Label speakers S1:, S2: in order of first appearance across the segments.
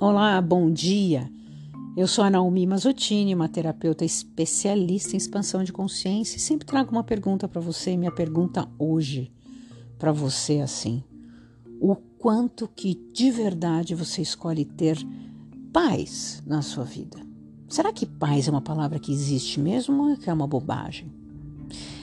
S1: Olá, bom dia. Eu sou a Naomi Mazottini, uma terapeuta especialista em expansão de consciência e sempre trago uma pergunta para você. Minha pergunta hoje para você é assim: o quanto que de verdade você escolhe ter paz na sua vida? Será que paz é uma palavra que existe mesmo ou é é uma bobagem?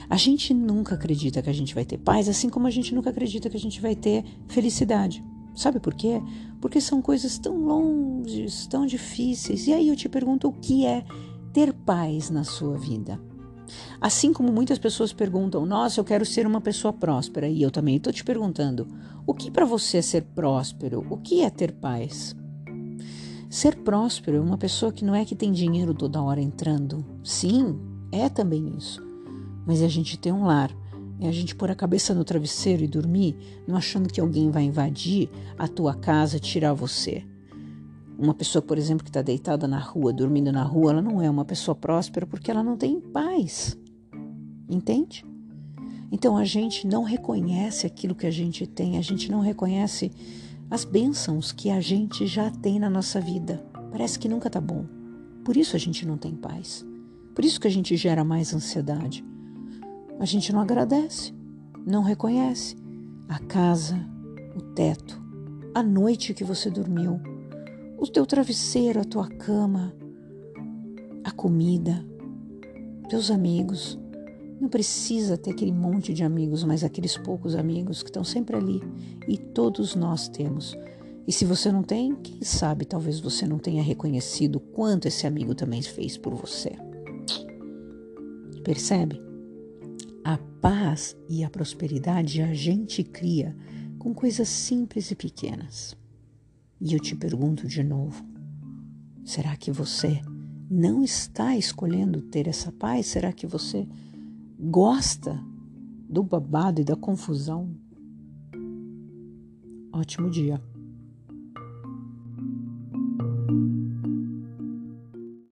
S1: A gente nunca acredita que a gente vai ter paz, assim como a gente nunca acredita que a gente vai ter felicidade. Sabe por quê? Porque são coisas tão longes, tão difíceis. E aí eu te pergunto o que é ter paz na sua vida? Assim como muitas pessoas perguntam, nossa, eu quero ser uma pessoa próspera, e eu também estou te perguntando, o que para você é ser próspero? O que é ter paz? Ser próspero é uma pessoa que não é que tem dinheiro toda hora entrando. Sim, é também isso. Mas a gente tem um lar é a gente pôr a cabeça no travesseiro e dormir, não achando que alguém vai invadir a tua casa, tirar você. Uma pessoa, por exemplo, que está deitada na rua, dormindo na rua, ela não é uma pessoa próspera porque ela não tem paz. Entende? Então a gente não reconhece aquilo que a gente tem, a gente não reconhece as bênçãos que a gente já tem na nossa vida. Parece que nunca tá bom. Por isso a gente não tem paz. Por isso que a gente gera mais ansiedade. A gente não agradece, não reconhece a casa, o teto, a noite que você dormiu, o teu travesseiro, a tua cama, a comida, teus amigos. Não precisa ter aquele monte de amigos, mas aqueles poucos amigos que estão sempre ali. E todos nós temos. E se você não tem, quem sabe talvez você não tenha reconhecido quanto esse amigo também fez por você. Percebe? A paz e a prosperidade a gente cria com coisas simples e pequenas. E eu te pergunto de novo: será que você não está escolhendo ter essa paz? Será que você gosta do babado e da confusão? Ótimo dia.